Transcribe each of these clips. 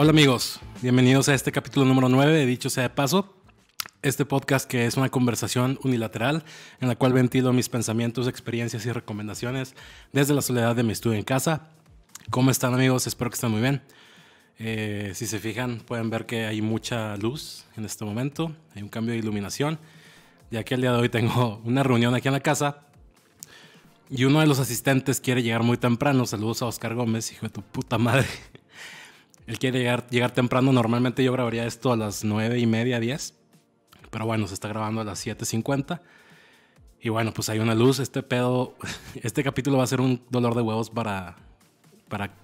Hola amigos, bienvenidos a este capítulo número 9 de Dicho sea de paso. Este podcast que es una conversación unilateral en la cual ventilo mis pensamientos, experiencias y recomendaciones desde la soledad de mi estudio en casa. ¿Cómo están amigos? Espero que estén muy bien. Eh, si se fijan pueden ver que hay mucha luz en este momento, hay un cambio de iluminación, ya que el día de hoy tengo una reunión aquí en la casa y uno de los asistentes quiere llegar muy temprano. Saludos a Oscar Gómez, hijo de tu puta madre. Él quiere llegar, llegar temprano. Normalmente yo grabaría esto a las 9 y media, 10. Pero bueno, se está grabando a las 7.50. Y bueno, pues hay una luz. Este pedo, este capítulo va a ser un dolor de huevos para, para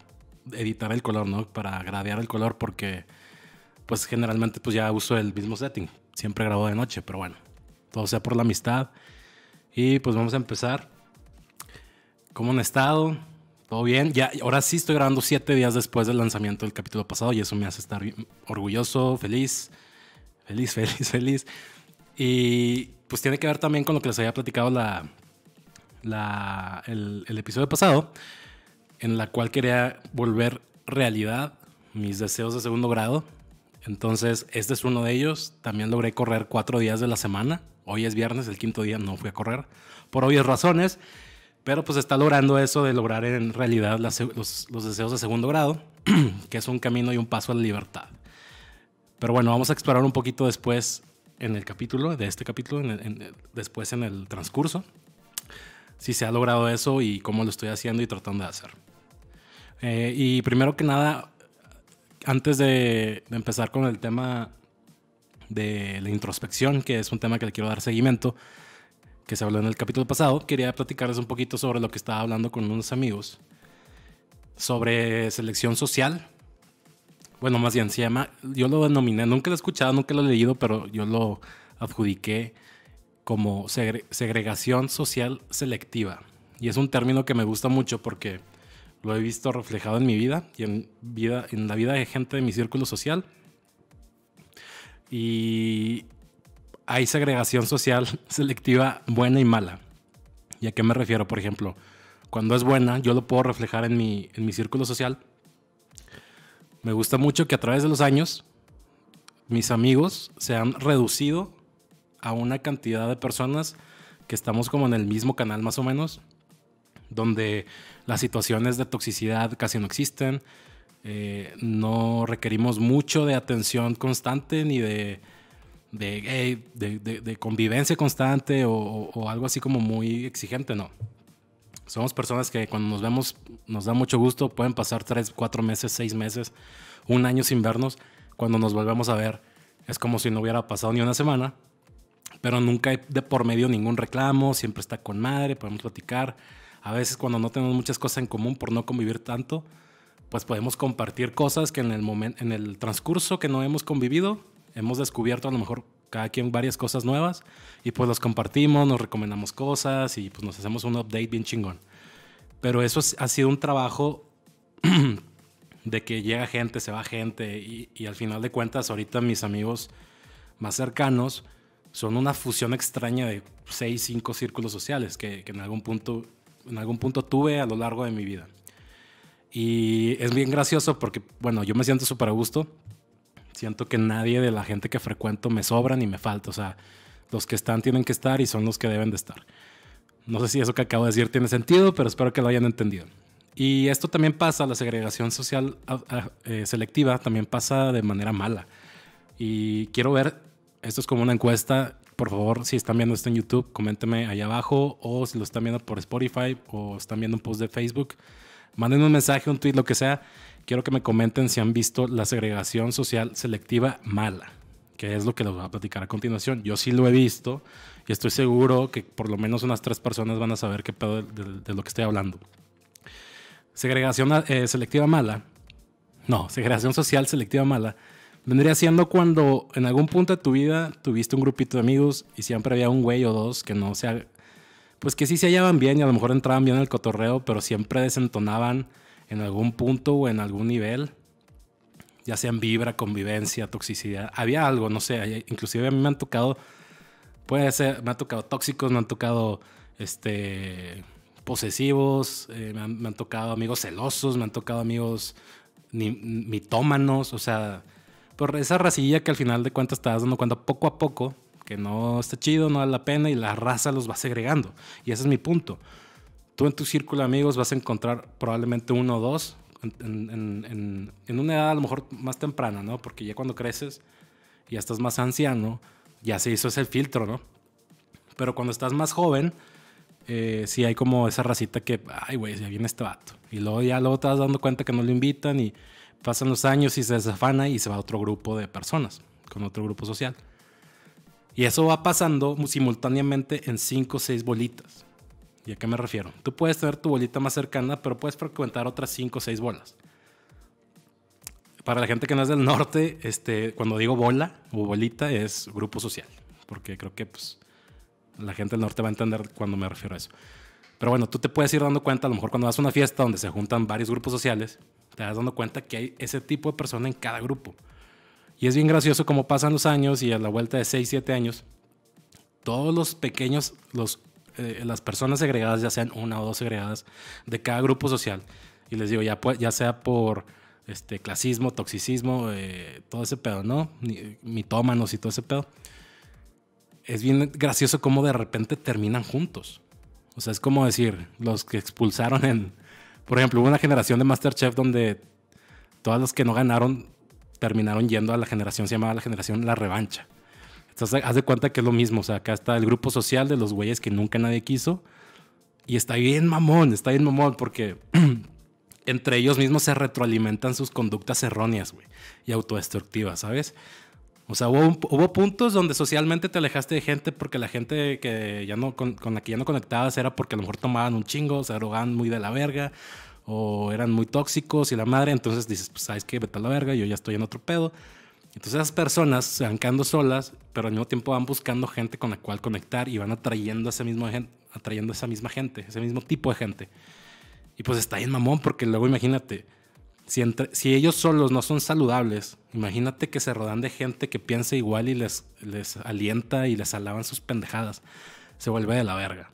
editar el color, ¿no? Para gradear el color porque pues generalmente pues ya uso el mismo setting. Siempre grabo de noche, pero bueno, todo sea por la amistad. Y pues vamos a empezar. ¿Cómo han estado? Todo bien. Ya, ahora sí estoy grabando siete días después del lanzamiento del capítulo pasado y eso me hace estar orgulloso, feliz, feliz, feliz, feliz. Y pues tiene que ver también con lo que les había platicado la, la, el, el episodio pasado, en la cual quería volver realidad mis deseos de segundo grado. Entonces, este es uno de ellos. También logré correr cuatro días de la semana. Hoy es viernes, el quinto día no fui a correr por obvias razones. Pero pues está logrando eso de lograr en realidad los, deseos de segundo grado, que es un camino y un paso a la libertad. Pero bueno, vamos a explorar un poquito después en el capítulo, de este capítulo, después en el transcurso, si se ha logrado eso y cómo lo estoy haciendo y tratando de hacer. Eh, y primero que nada, antes de empezar con el tema de la introspección, que es un tema que le quiero dar seguimiento, que se habló en el capítulo pasado, quería platicarles un poquito sobre lo que estaba hablando con unos amigos sobre selección social. Bueno, más bien se llama, yo lo denominé, nunca lo he escuchado, nunca lo he leído, pero yo lo adjudiqué como segregación social selectiva. Y es un término que me gusta mucho porque lo he visto reflejado en mi vida y en, vida, en la vida de gente de mi círculo social. Y hay segregación social selectiva buena y mala. ¿Y a qué me refiero? Por ejemplo, cuando es buena, yo lo puedo reflejar en mi, en mi círculo social. Me gusta mucho que a través de los años mis amigos se han reducido a una cantidad de personas que estamos como en el mismo canal más o menos, donde las situaciones de toxicidad casi no existen, eh, no requerimos mucho de atención constante ni de de, de, convivencia constante o, algo así como muy exigente, no. Somos personas que cuando nos vemos nos da mucho gusto, pueden pasar tres, cuatro meses, seis meses, un año sin vernos, cuando nos volvemos a ver es como si no hubiera pasado ni una semana, pero nunca hay de por medio ningún reclamo, siempre está con madre, podemos platicar. A veces cuando no tenemos muchas cosas en común por no convivir tanto, pues podemos compartir cosas que en el momento, en el transcurso que no hemos convivido, hemos descubierto a lo mejor cada quien varias cosas nuevas y pues los compartimos, nos recomendamos cosas y pues nos hacemos un update bien chingón. Pero eso ha sido un trabajo de que llega gente, se va gente y, al final de cuentas ahorita mis amigos más cercanos son una fusión extraña de seis, cinco círculos sociales que, que en, algún punto, en algún punto tuve a lo largo de mi vida. Y es bien gracioso porque, bueno, yo me siento súper a gusto Siento que nadie de la gente que frecuento me sobra ni me falta. O sea, los que están tienen que estar y son los que deben de estar. No sé si eso que acabo de decir tiene sentido, pero espero que lo hayan entendido. Y esto también pasa, la segregación social eh, selectiva también pasa de manera mala. Y quiero ver, esto es como una encuesta, por favor, si están viendo esto en YouTube, coméntenme ahí abajo, o si lo están viendo por Spotify, o están viendo un post de Facebook, manden un mensaje, un tweet, lo que sea, quiero que me comenten si han visto la segregación social selectiva mala, que es lo que les voy a platicar a continuación. Yo sí lo he visto y estoy seguro que por lo menos unas tres personas van a saber qué pedo de, lo que estoy hablando. Segregación eh, selectiva mala, no, segregación social selectiva mala, vendría siendo cuando en algún punto de tu vida tuviste un grupito de amigos y siempre había un güey o dos que no se... Pues que sí se hallaban bien y a lo mejor entraban bien en el cotorreo, pero siempre desentonaban en algún punto o en algún nivel, ya sea en vibra, convivencia, toxicidad. Había algo, no sé, inclusive a mí me han tocado, puede ser, me han tocado tóxicos, me han tocado este, posesivos, eh, me, han, tocado amigos celosos, me han tocado amigos ni mitómanos, o sea, por esa racilla que al final de cuentas te das dando cuenta poco a poco que no está chido, no vale la pena y la raza los va segregando. Y ese es mi punto. Tú en tu círculo de amigos vas a encontrar probablemente uno o dos en, una edad a lo mejor más temprana, ¿no? Porque ya cuando creces y ya estás más anciano, ya se hizo ese filtro, ¿no? Pero cuando estás más joven, eh, sí hay como esa racita que, ay, güey, ya viene este vato. Y luego ya luego te vas dando cuenta que no lo invitan y pasan los años y se desafana y se va a otro grupo de personas, con otro grupo social. Y eso va pasando simultáneamente en cinco o seis bolitas. ¿Y a qué me refiero? Tú puedes tener tu bolita más cercana, pero puedes frecuentar otras cinco o seis bolas. Para la gente que no es del norte, este, cuando digo bola o bolita es grupo social, porque creo que pues, la gente del norte va a entender cuando me refiero a eso. Pero bueno, tú te puedes ir dando cuenta, a lo mejor cuando vas a una fiesta donde se juntan varios grupos sociales, te das dando cuenta que hay ese tipo de persona en cada grupo. Y es bien gracioso como pasan los años y a la vuelta de 6, 7 años, todos los pequeños, los, eh, las personas segregadas, ya sean una o dos segregadas, de cada grupo social, y les digo, ya, ya sea por este, clasismo, toxicismo, eh, todo ese pedo, ¿no? Mitómanos y todo ese pedo. Es bien gracioso cómo de repente terminan juntos. O sea, es como decir, los que expulsaron en... Por ejemplo, hubo una generación de Masterchef donde todos los que no ganaron terminaron yendo a la generación, se llamaba la generación La Revancha. Entonces, haz de cuenta que es lo mismo. O sea, acá está el grupo social de los güeyes que nunca nadie quiso. Y está bien mamón, está bien mamón, porque entre ellos mismos se retroalimentan sus conductas erróneas, güey, y autodestructivas, ¿sabes? O sea, hubo, hubo, puntos donde socialmente te alejaste de gente porque la gente que ya no, con, con, la que ya no conectabas era porque a lo mejor tomaban un chingo, se drogaban muy de la verga, o eran muy tóxicos y la madre, entonces dices, pues sabes que vete a la verga, yo ya estoy en otro pedo. Entonces esas personas se van quedando solas, pero al mismo tiempo van buscando gente con la cual conectar y van atrayendo a, ese mismo, atrayendo esa misma gente, ese mismo tipo de gente. Y pues está bien mamón, porque luego imagínate, si, si ellos solos no son saludables, imagínate que se rodean de gente que piensa igual y les, les alienta y les alaban sus pendejadas. Se vuelve de la verga.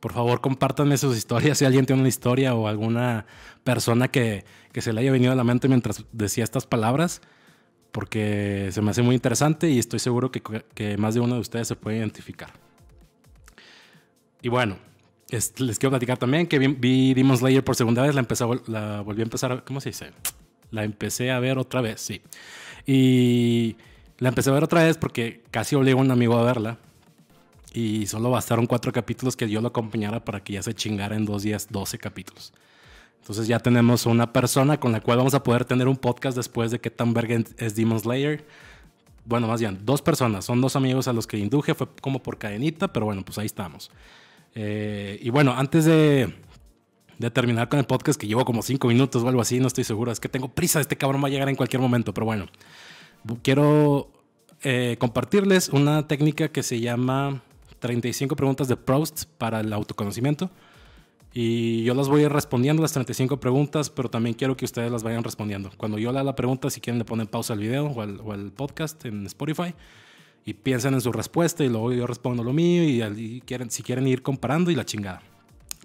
Por favor, compártanme sus historias. Si alguien tiene una historia o alguna persona que, que se le haya venido a la mente mientras decía estas palabras, porque se me hace muy interesante y estoy seguro que, que más de uno de ustedes se puede identificar. Y bueno, les quiero platicar también que vi, vi, Demon Slayer por segunda vez. La, empecé, la volví a empezar, ¿cómo se dice? La empecé a ver otra vez, sí. Y la empecé a ver otra vez porque casi obligo a un amigo a verla y solo bastaron cuatro capítulos que yo lo acompañara para que ya se chingara en dos días 12 capítulos. Entonces ya tenemos una persona con la cual vamos a poder tener un podcast después de que tan verga es Demon Slayer. Bueno, más bien, dos personas. Son dos amigos a los que induje. Fue como por cadenita, pero bueno, pues ahí estamos. Eh, y bueno, antes de, de, terminar con el podcast, que llevo como cinco minutos o algo así, no estoy seguro. Es que tengo prisa. Este cabrón va a llegar en cualquier momento, pero bueno. Quiero eh, compartirles una técnica que se llama 35 preguntas de Proust para el autoconocimiento. Y yo las voy a ir respondiendo las 35 preguntas, pero también quiero que ustedes las vayan respondiendo. Cuando yo lea la pregunta, si quieren le ponen pausa al video o al, podcast en Spotify y piensen en su respuesta y luego yo respondo lo mío y, quieren, si quieren ir comparando y la chingada.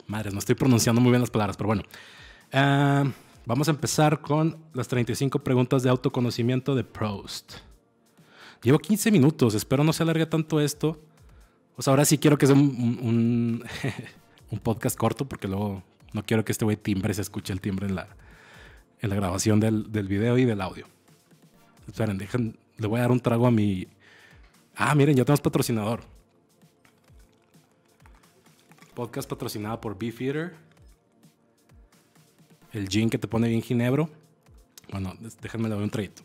Madres, no estoy pronunciando muy bien las palabras, pero bueno. Ah, vamos a empezar con las 35 preguntas de autoconocimiento de Proust. Llevo 15 minutos, espero no se alargue tanto esto. Pues ahora sí quiero que sea un, un, podcast corto porque luego no quiero que este güey timbre se escuche el timbre en la, en la grabación del, del video y del audio. Esperen, dejen, le voy a dar un trago a mi... Ah, miren, ya tenemos patrocinador. Podcast patrocinado por Beefeater. El gin que te pone bien ginebro. Bueno, déjenme le doy un traguito.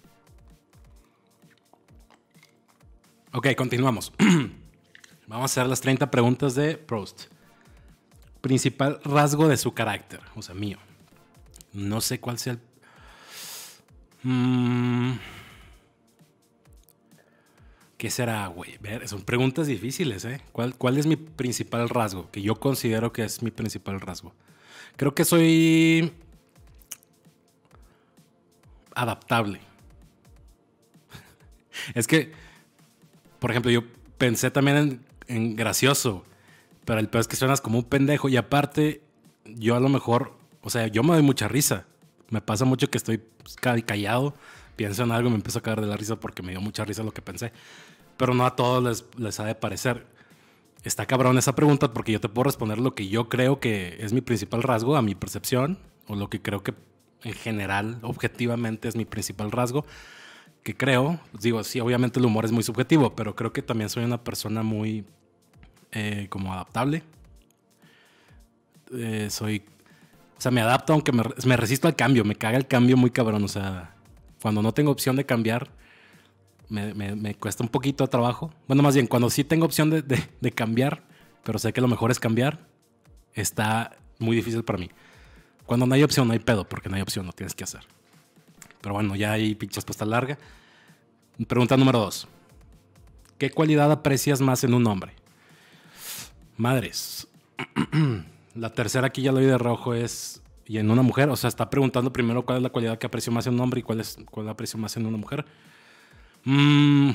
Ok, continuamos. Vamos a hacer las 30 preguntas de Proust. Principal rasgo de su carácter, o sea, mío. No sé cuál sea el... Mm. ¿Qué será, güey? Son preguntas difíciles, ¿eh? ¿Cuál, ¿Cuál es mi principal rasgo? Que yo considero que es mi principal rasgo. Creo que soy adaptable. es que, por ejemplo, yo pensé también en gracioso. Pero el peor es que suenas como un pendejo. Y aparte, yo a lo mejor, o sea, yo me doy mucha risa. Me pasa mucho que estoy pues, callado, pienso en algo y me empiezo a caer de la risa porque me dio mucha risa lo que pensé. Pero no a todos les, les ha de parecer. Está cabrón esa pregunta porque yo te puedo responder lo que yo creo que es mi principal rasgo, a mi percepción, o lo que creo que en general, objetivamente, es mi principal rasgo. Que creo, digo, sí, obviamente el humor es muy subjetivo, pero creo que también soy una persona muy eh, como adaptable. Eh, soy o sea, me adapto aunque me, resisto al cambio, me caga el cambio muy cabrón. O sea, cuando no tengo opción de cambiar, me, cuesta un poquito de trabajo. Bueno, más bien, cuando sí tengo opción de, cambiar, pero sé que lo mejor es cambiar, está muy difícil para mí. Cuando no hay opción, no hay pedo, porque no hay opción, no tienes que hacer. Pero bueno, ya hay pinche respuesta larga. Pregunta número dos. ¿Qué cualidad aprecias más en un hombre? Madres. La tercera aquí ya lo vi de rojo es. Y en una mujer, o sea, está preguntando primero cuál es la cualidad que aprecio más en un hombre y cuál es cuál aprecio más en una mujer. Mm,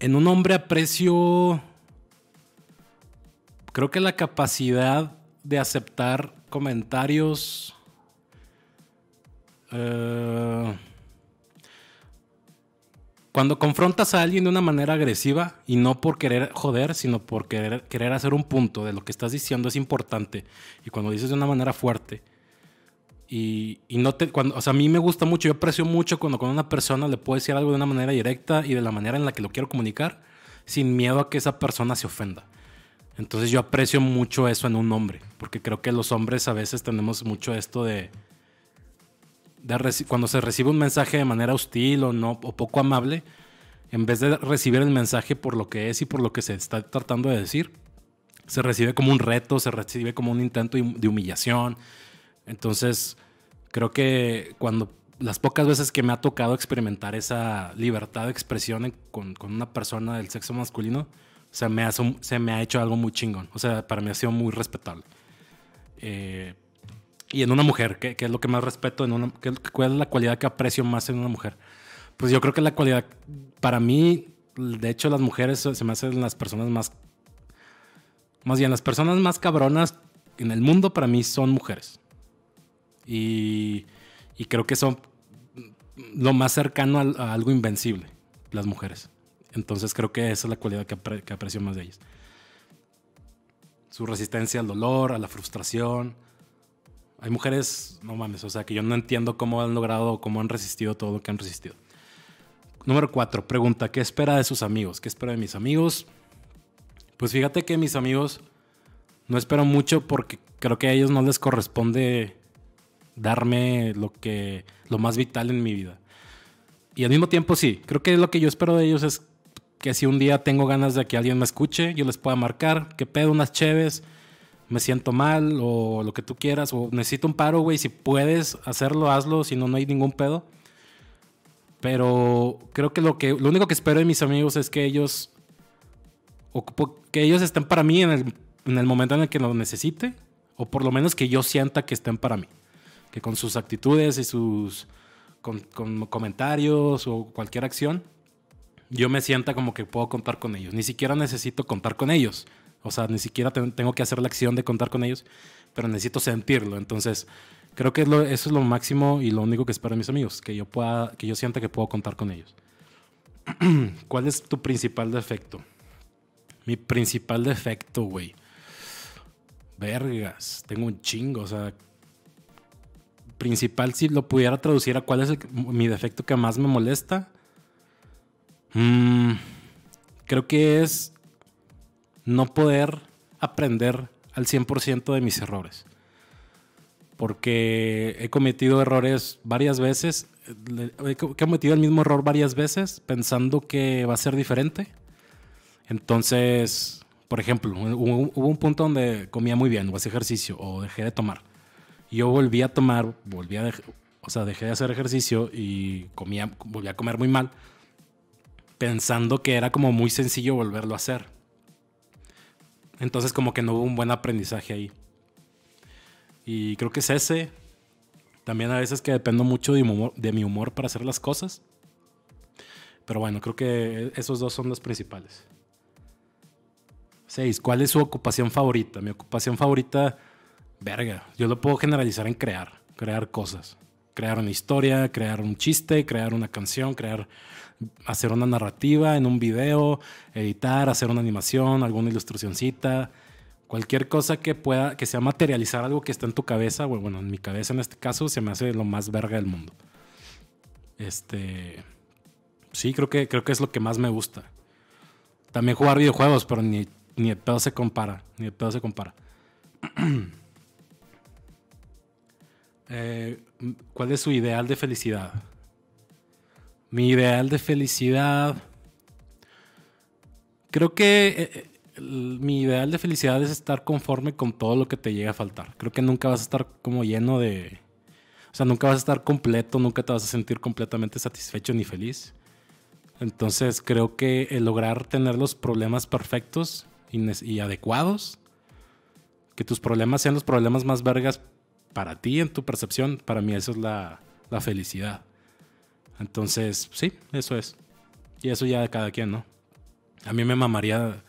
en un hombre aprecio. Creo que la capacidad de aceptar comentarios. Eh, cuando confrontas a alguien de una manera agresiva y no por querer joder, sino por querer, querer hacer un punto de lo que estás diciendo es importante. Y cuando dices de una manera fuerte y, no te. Cuando, o sea, a mí me gusta mucho, yo aprecio mucho cuando con una persona le puedo decir algo de una manera directa y de la manera en la que lo quiero comunicar, sin miedo a que esa persona se ofenda. Entonces yo aprecio mucho eso en un hombre, porque creo que los hombres a veces tenemos mucho esto de cuando se recibe un mensaje de manera hostil o, no, o poco amable, en vez de recibir el mensaje por lo que es y por lo que se está tratando de decir, se recibe como un reto, se recibe como un intento de humillación. Entonces, creo que cuando las pocas veces que me ha tocado experimentar esa libertad de expresión con, una persona del sexo masculino, se me, ha, se me ha hecho algo muy chingón. O sea, para mí ha sido muy respetable. Eh, y en una mujer, ¿qué, es lo que más respeto? En una, ¿Cuál es la cualidad que aprecio más en una mujer? Pues yo creo que la cualidad, para mí, de hecho, las mujeres se me hacen las personas más. Más bien, las personas más cabronas en el mundo para mí son mujeres. Y, y creo que son lo más cercano a, algo invencible, las mujeres. Entonces creo que esa es la cualidad que, que aprecio más de ellas. Su resistencia al dolor, a la frustración, hay mujeres, no mames, o sea, que yo no entiendo cómo han logrado, cómo han resistido todo lo que han resistido. Número cuatro, pregunta, ¿qué espera de sus amigos? ¿Qué espera de mis amigos? Pues fíjate que mis amigos no espero mucho porque creo que a ellos no les corresponde darme lo que lo más vital en mi vida. Y al mismo tiempo sí, creo que lo que yo espero de ellos es que si un día tengo ganas de que alguien me escuche, yo les pueda marcar, que pedo unas cheves, me siento mal o lo que tú quieras, o necesito un paro, güey, si puedes hacerlo, hazlo, si no, no hay ningún pedo. Pero creo que lo, que lo único que espero de mis amigos es que ellos, que ellos estén para mí en el, en el momento en el que lo necesite, o por lo menos que yo sienta que estén para mí. Que con sus actitudes y sus con, con comentarios o cualquier acción, yo me sienta como que puedo contar con ellos. Ni siquiera necesito contar con ellos o sea, ni siquiera tengo que hacer la acción de contar con ellos, pero necesito sentirlo. Entonces, creo que eso es lo máximo y lo único que espero de mis amigos, que yo, pueda, que yo sienta que puedo contar con ellos. ¿Cuál es tu principal defecto? Mi principal defecto, güey. Vergas, tengo un chingo, o sea, principal si lo pudiera traducir a cuál es mi defecto que más me molesta. Mm, creo que es no poder aprender al 100% de mis errores. Porque he cometido errores varias veces, he cometido el mismo error varias veces pensando que va a ser diferente. Entonces, por ejemplo, hubo, un punto donde comía muy bien o hacía ejercicio o dejé de tomar. Yo volví a tomar, volví a o sea, dejé de hacer ejercicio y comía, volví a comer muy mal, pensando que era como muy sencillo volverlo a hacer. Entonces como que no hubo un buen aprendizaje ahí. Y creo que es ese. También a veces que dependo mucho de mi humor, para hacer las cosas. Pero bueno, creo que esos dos son los principales. Seis, ¿cuál es su ocupación favorita? Mi ocupación favorita, verga, yo lo puedo generalizar en crear, crear cosas. Crear una historia, crear un chiste, crear una canción, crear, hacer una narrativa en un video, editar, hacer una animación, alguna ilustracioncita, cualquier cosa que pueda, que sea materializar algo que está en tu cabeza, bueno, en mi cabeza en este caso se me hace lo más verga del mundo. Este, sí, creo que, creo que es lo que más me gusta. También jugar videojuegos, pero ni, ni el pedo se compara, ni el pedo se compara. Eh, ¿Cuál es su ideal de felicidad? Mi ideal de felicidad. Creo que eh, eh, mi ideal de felicidad es estar conforme con todo lo que te llega a faltar. Creo que nunca vas a estar como lleno de. O sea, nunca vas a estar completo, nunca te vas a sentir completamente satisfecho ni feliz. Entonces creo que el lograr tener los problemas perfectos y adecuados, que tus problemas sean los problemas más vergas para ti, en tu percepción, para mí eso es la, felicidad. Entonces, sí, eso es. Y eso ya de cada quien, ¿no? A mí me mamaría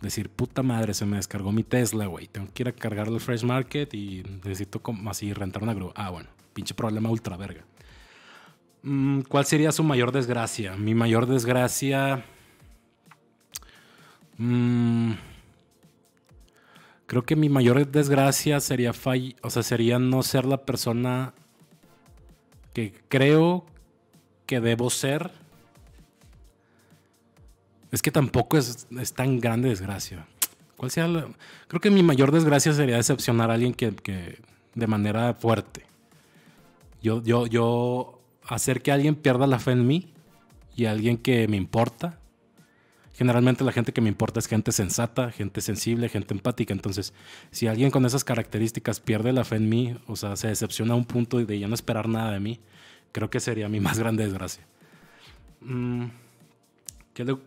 decir, puta madre, se me descargó mi Tesla, güey. Tengo que ir a cargarlo al Fresh Market y necesito como así rentar una grúa. Ah, bueno, pinche problema ultra verga. Mm, ¿Cuál sería su mayor desgracia? Mi mayor desgracia... Mmm, Creo que mi mayor desgracia sería o sea, sería no ser la persona que creo que debo ser. Es que tampoco es, tan grande desgracia. ¿Cuál sea Creo que mi mayor desgracia sería decepcionar a alguien que, de manera fuerte. Yo, yo, yo hacer que alguien pierda la fe en mí y alguien que me importa generalmente la gente que me importa es gente sensata, gente sensible, gente empática. Entonces, si alguien con esas características pierde la fe en mí, o sea, se decepciona a un punto de ya no esperar nada de mí, creo que sería mi más grande desgracia. Mm, ¿Qué le,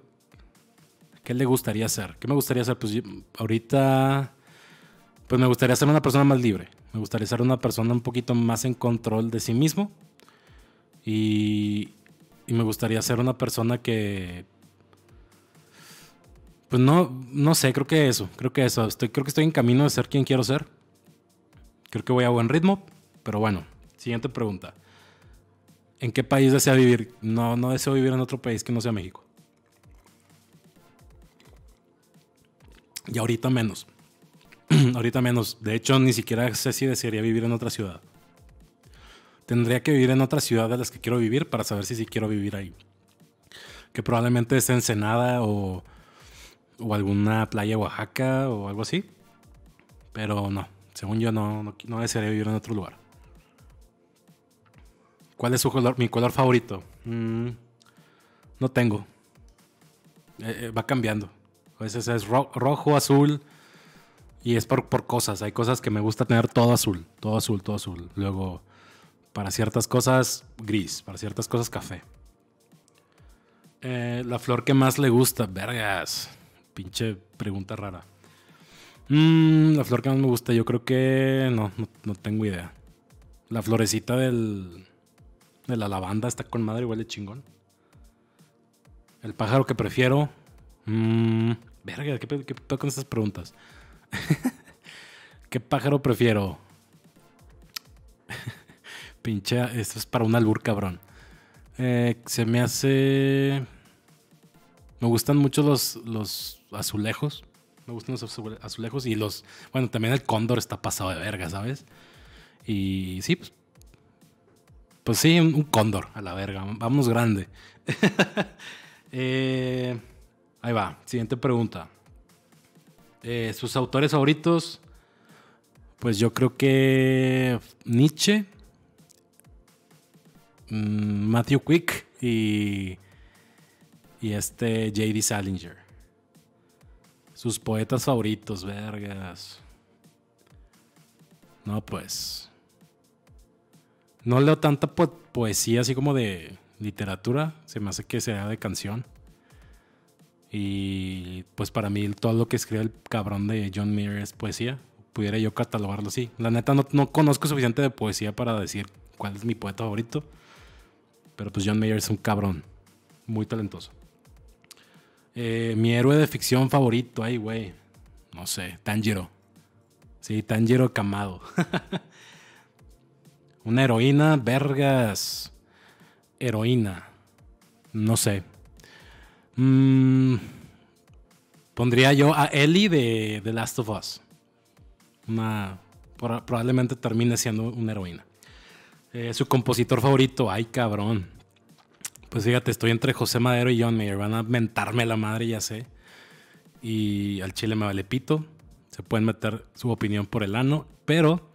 qué le gustaría hacer? ¿Qué me gustaría hacer? Pues ahorita, pues me gustaría ser una persona más libre. Me gustaría ser una persona un poquito más en control de sí mismo. Y, y me gustaría ser una persona que pues no, no sé, creo que eso, creo que eso. Estoy, creo que estoy en camino de ser quien quiero ser. Creo que voy a buen ritmo, pero bueno, siguiente pregunta. ¿En qué país desea vivir? No, no deseo vivir en otro país que no sea México. Y ahorita menos. ahorita menos. De hecho, ni siquiera sé si desearía vivir en otra ciudad. Tendría que vivir en otra ciudad de las que quiero vivir para saber si sí quiero vivir ahí. Que probablemente es Ensenada o o alguna playa de Oaxaca o algo así. Pero no, según yo no, no, desearía vivir en otro lugar. ¿Cuál es su color, mi color favorito? Mm, no tengo. Eh, eh, va cambiando. A veces es rojo, azul. Y es por, por, cosas. Hay cosas que me gusta tener todo azul. Todo azul, todo azul. Luego, para ciertas cosas, gris. Para ciertas cosas, café. Eh, la flor que más le gusta, vergas. Pinche pregunta rara. Mm, la flor que más me gusta, yo creo que no, no, tengo idea. La florecita del, de la lavanda está con madre, huele chingón. El pájaro que prefiero. Mmm, verga, ¿qué pedo con estas preguntas? ¿Qué pájaro prefiero? Pinche, esto es para un albur cabrón. Eh, se me hace. Me gustan mucho los, los azulejos. Me gustan los azulejos y los. Bueno, también el cóndor está pasado de verga, ¿sabes? Y sí, pues. Pues sí, un, cóndor a la verga. Vamos grande. Eh, ahí va. Siguiente pregunta. Eh, ¿Sus autores favoritos? Pues yo creo que Nietzsche, mm, Matthew Quick y, y este J.D. Salinger. Sus poetas favoritos, vergas. No, pues. No leo tanta poesía así como de literatura. Se me hace que sea de canción. Y pues para mí todo lo que escribe el cabrón de John Mayer es poesía. Pudiera yo catalogarlo así. La neta no, no conozco suficiente de poesía para decir cuál es mi poeta favorito. Pero pues John Mayer es un cabrón. Muy talentoso. Eh, mi héroe de ficción favorito, ay, güey. No sé, Tanjiro. Sí, Tanjiro Kamado. Una heroína, vergas. Heroína. No sé. Mm, pondría yo a Ellie de The Last of Us. Una, probablemente termine siendo una heroína. Eh, su compositor favorito, ay cabrón. Pues fíjate, estoy entre José Madero y John Mayer. Van a mentarme la madre, ya sé. Y al chile me vale pito. Se pueden meter su opinión por el ano. Pero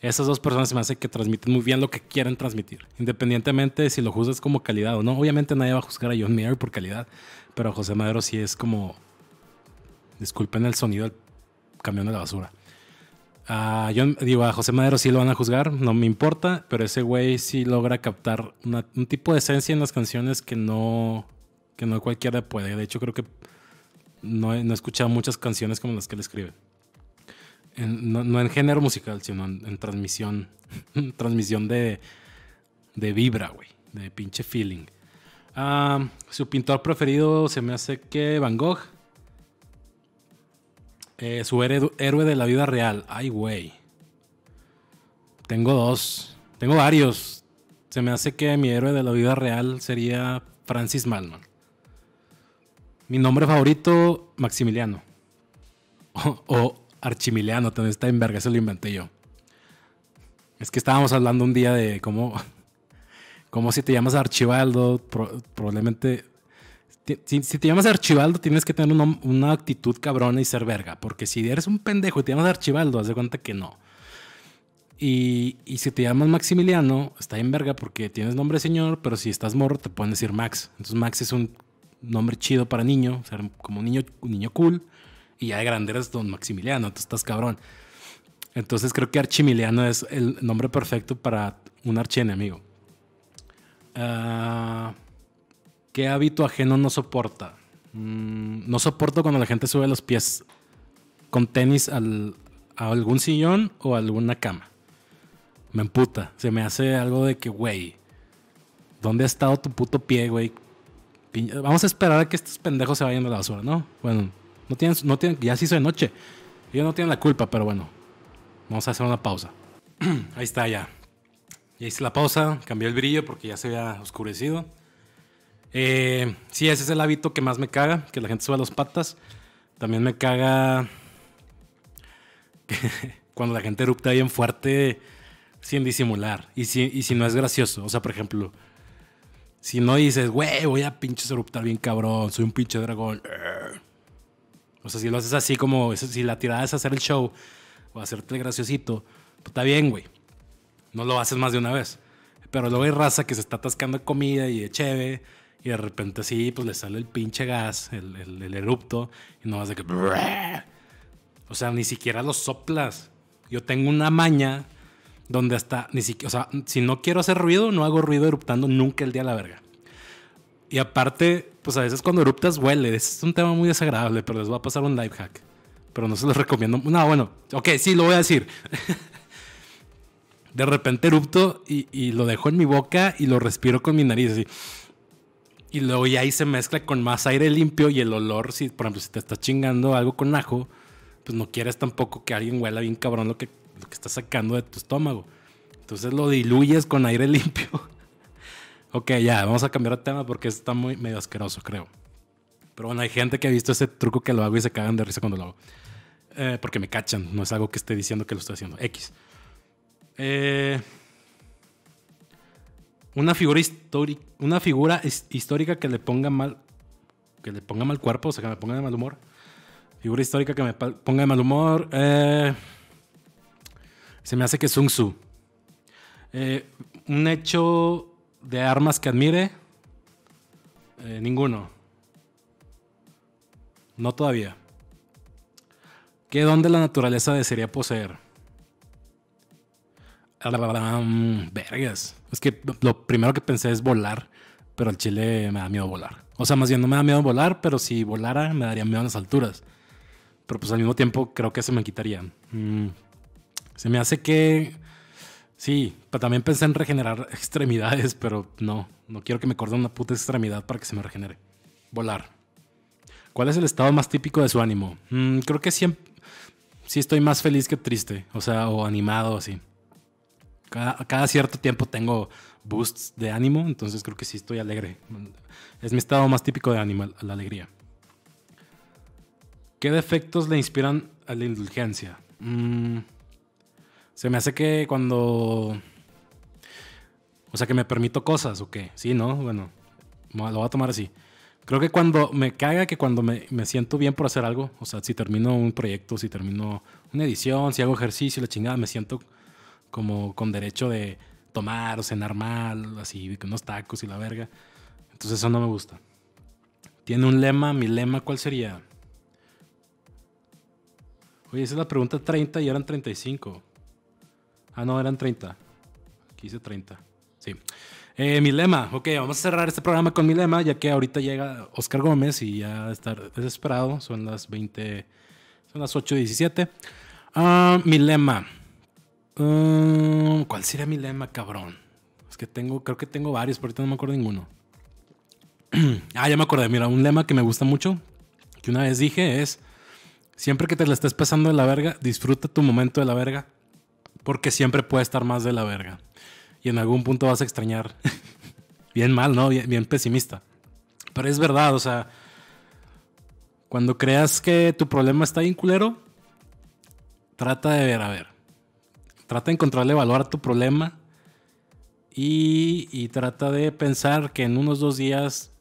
esas dos personas se me hace que transmiten muy bien lo que quieren transmitir. Independientemente de si lo juzgas como calidad o no. Obviamente nadie va a juzgar a John Mayer por calidad. Pero José Madero sí es como. Disculpen el sonido del camión de la basura. A John, digo, a José Madero sí lo van a juzgar, no me importa, pero ese güey sí logra captar un tipo de esencia en las canciones que no, que no cualquiera puede. De hecho, creo que no he, escuchado muchas canciones como las que él escribe. no, en género musical, sino en, transmisión. transmisión de, de vibra, güey. De pinche feeling. Ah, su pintor preferido se me hace que Van Gogh. Eh, su héroe de la vida real. Ay, güey. Tengo dos. Tengo varios. Se me hace que mi héroe de la vida real sería Francis Malman. Mi nombre favorito, Maximiliano. O, Archimiliano, también está en verga, eso lo inventé yo. Es que estábamos hablando un día de cómo, cómo si te llamas Archibaldo, probablemente si, te llamas Archibaldo, tienes que tener una, actitud cabrona y ser verga. Porque si eres un pendejo y te llamas Archibaldo, haz de cuenta que no. Y, si te llamas Maximiliano, está en verga porque tienes nombre señor, pero si estás morro, te pueden decir Max. Entonces, Max es un nombre chido para niño, ser como un niño, un niño cool. Y ya de grande eres don Maximiliano, tú estás cabrón. Entonces, creo que Archimiliano es el nombre perfecto para un archienemigo. Ah. ¿Qué hábito ajeno no soporta? Mm, no soporto cuando la gente sube los pies con tenis a algún sillón o a alguna cama. Me emputa. Se me hace algo de que, güey, ¿dónde ha estado tu puto pie, güey? Vamos a esperar a que estos pendejos se vayan a la basura, ¿no? Bueno, no tienen, no tienen, ya se hizo de noche. Ellos no tienen la culpa, pero bueno, vamos a hacer una pausa. Ahí está ya. Ya hice la pausa, cambié el brillo porque ya se había oscurecido. Eh, sí, ese es el hábito que más me caga, que la gente suba las patas. También me caga cuando la gente erupta bien fuerte sin disimular. Y si, si no es gracioso. O sea, por ejemplo, si no dices, güey, voy a pinches eruptar bien cabrón, soy un pinche dragón. O sea, si lo haces así como, si la tirada es hacer el show o hacerte el graciosito, pues está bien, güey. No lo haces más de una vez. Pero luego hay raza que se está atascando comida y de cheve y de repente sí, pues le sale el pinche gas, el, el, erupto, y no vas de que... O sea, ni siquiera lo soplas. Yo tengo una maña donde hasta, ni siquiera, o sea, si no quiero hacer ruido, no hago ruido eruptando nunca el día a la verga. Y aparte, pues a veces cuando eruptas huele. Es un tema muy desagradable, pero les voy a pasar un life hack. Pero no se los recomiendo. No, bueno, ok, sí, lo voy a decir. de repente erupto y, y, lo dejo en mi boca y lo respiro con mi nariz así. Y luego ya ahí se mezcla con más aire limpio y el olor, si por ejemplo si te estás chingando algo con ajo, pues no quieres tampoco que alguien huela bien cabrón lo que, lo que estás sacando de tu estómago. Entonces lo diluyes con aire limpio. ok, ya, vamos a cambiar de tema porque está muy medio asqueroso, creo. Pero bueno, hay gente que ha visto ese truco que lo hago y se cagan de risa cuando lo hago. Eh, porque me cachan, no es algo que esté diciendo que lo estoy haciendo. X. Eh, una figura histórica, que le ponga mal, que le ponga mal cuerpo, o sea, que me ponga de mal humor. Figura histórica que me ponga de mal humor. Eh, se me hace que Sun Tzu. Eh, un hecho de armas que admire. Eh, ninguno. No todavía. ¿Qué don de la naturaleza desearía poseer? Vergas. Es que lo primero que pensé es volar, pero al chile me da miedo volar. O sea, más bien no me da miedo volar, pero si volara me daría miedo a las alturas. Pero pues al mismo tiempo creo que se me quitarían. Mm. Se me hace que... Sí, pero también pensé en regenerar extremidades, pero no. No quiero que me corten una puta extremidad para que se me regenere. Volar. ¿Cuál es el estado más típico de su ánimo? Mm, creo que siempre... Sí estoy más feliz que triste. O sea, o animado así. Cada, cierto tiempo tengo boosts de ánimo, entonces creo que sí estoy alegre. Es mi estado más típico de ánimo, la alegría. ¿Qué defectos le inspiran a la indulgencia? Mm, se me hace que cuando... O sea, que me permito cosas, ¿o qué? Sí, ¿no? Bueno, lo voy a tomar así. Creo que cuando me caga que cuando me, me, siento bien por hacer algo, o sea, si termino un proyecto, si termino una edición, si hago ejercicio, la chingada, me siento como con derecho de tomar o cenar mal, así, unos tacos y la verga. Entonces eso no me gusta. Tiene un lema, mi lema, ¿cuál sería? Oye, esa es la pregunta 30 y eran 35. Ah, no, eran 30. Aquí dice 30. Sí. Eh, mi lema. Ok, vamos a cerrar este programa con mi lema, ya que ahorita llega Oscar Gómez y ya está desesperado. Son las 20. Son las 8.17. Ah, mi lema. Ah, ¿Cuál sería mi lema, cabrón? Es que tengo, creo que tengo varios, pero ahorita no me acuerdo ninguno. ah, ya me acordé. Mira, un lema que me gusta mucho, que una vez dije es, siempre que te la estés pasando de la verga, disfruta tu momento de la verga, porque siempre puede estar más de la verga. Y en algún punto vas a extrañar. bien mal, ¿no? Bien, bien pesimista. Pero es verdad, o sea, cuando creas que tu problema está bien culero, trata de ver, a ver, trata de encontrarle valor a tu problema y, trata de pensar que en unos dos días,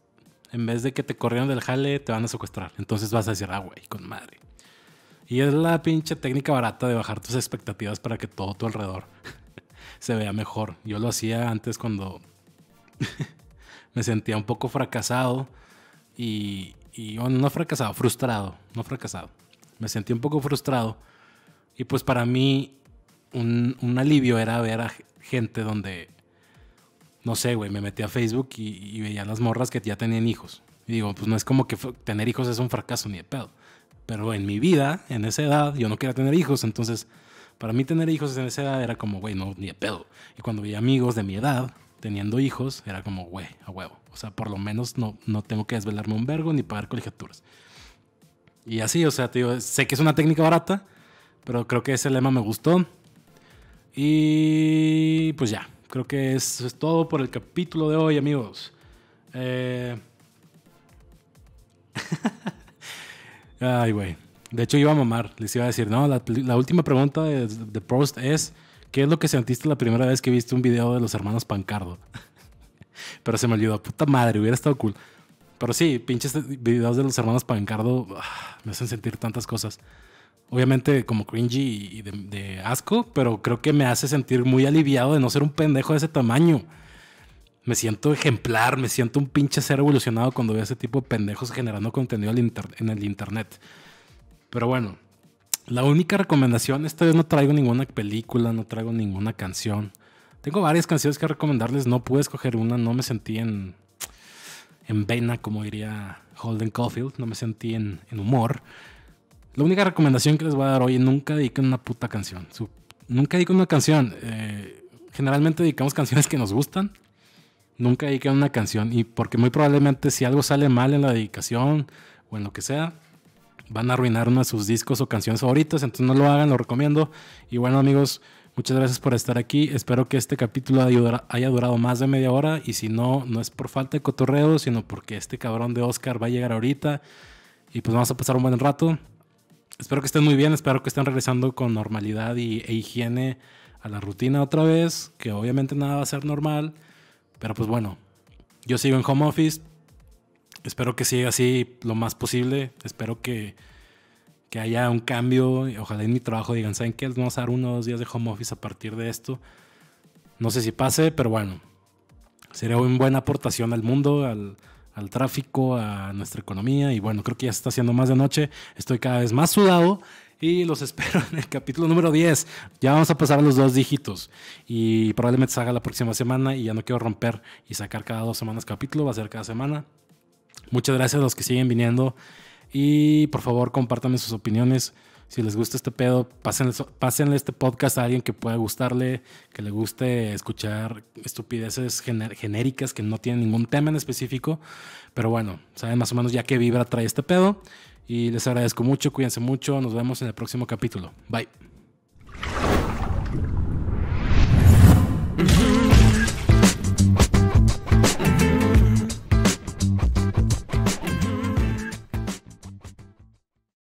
en vez de que te corrieran del jale, te van a secuestrar. Entonces vas a decir, ah, güey, con madre. Y es la pinche técnica barata de bajar tus expectativas para que todo tu alrededor se vea mejor. Yo lo hacía antes cuando me sentía un poco fracasado y, y no fracasado, frustrado, no fracasado. Me sentí un poco frustrado y pues para mí un, alivio era ver a gente donde, no sé, güey, me metí a Facebook y, veía las morras que ya tenían hijos. Y digo, pues no es como que tener hijos es un fracaso ni de pedo. Pero en mi vida, en esa edad, yo no quería tener hijos. Entonces, para mí tener hijos en esa edad era como, güey, no, ni de pedo. Y cuando veía amigos de mi edad teniendo hijos, era como, güey, a huevo. O sea, por lo menos no, no tengo que desvelarme un vergo ni pagar colegiaturas. Y así, o sea, te sé que es una técnica barata, pero creo que ese lema me gustó. Y pues ya, creo que eso es todo por el capítulo de hoy, amigos. Eh, Ay, güey. De hecho, iba a mamar. Les iba a decir, no, la, última pregunta de, de, Prost es: ¿Qué es lo que sentiste la primera vez que viste un video de los hermanos Pancardo? Pero se me olvidó, puta madre, hubiera estado cool. Pero sí, pinches videos de los hermanos Pancardo ah, me hacen sentir tantas cosas obviamente como cringy y de, asco, pero creo que me hace sentir muy aliviado de no ser un pendejo de ese tamaño. Me siento ejemplar, me siento un pinche ser evolucionado cuando veo ese tipo de pendejos generando contenido en el internet. Pero bueno, la única recomendación, esta vez no traigo ninguna película, no traigo ninguna canción. Tengo varias canciones que recomendarles, no pude escoger una, no me sentí en, en vena, como diría Holden Caulfield, no me sentí en, en humor. La única recomendación que les voy a dar hoy, nunca dediquen una puta canción. nunca dediquen una canción. Eh, generalmente dedicamos canciones que nos gustan. Nunca dediquen una canción. Y porque muy probablemente si algo sale mal en la dedicación o en lo que sea, van a arruinar uno de sus discos o canciones favoritas. Entonces no lo hagan, lo recomiendo. Y bueno amigos, muchas gracias por estar aquí. Espero que este capítulo haya durado más de media hora. Y si no, no es por falta de cotorreo, sino porque este cabrón de Oscar va a llegar ahorita. Y pues vamos a pasar un buen rato. Espero que estén muy bien, espero que estén regresando con normalidad y, e higiene a la rutina otra vez, que obviamente nada va a ser normal, pero pues bueno, yo sigo en home office, espero que siga así lo más posible, espero que, que haya un cambio, ojalá en mi trabajo digan, ¿saben qué? Vamos a dar uno o dos días de home office a partir de esto. No sé si pase, pero bueno, sería una buena aportación al mundo, al, al tráfico, a nuestra economía. Y bueno, creo que ya se está haciendo más de noche. Estoy cada vez más sudado y los espero en el capítulo número 10. Ya vamos a pasar a los dos dígitos y probablemente salga la próxima semana y ya no quiero romper y sacar cada dos semanas capítulo, va a ser cada semana. Muchas gracias a los que siguen viniendo y por favor compártanme sus opiniones. Si les gusta este pedo, pásenle, este podcast a alguien que pueda gustarle, que le guste escuchar estupideces genéricas que no tienen ningún tema en específico. Pero bueno, saben más o menos ya qué vibra trae este pedo. Y les agradezco mucho, cuídense mucho, nos vemos en el próximo capítulo. Bye.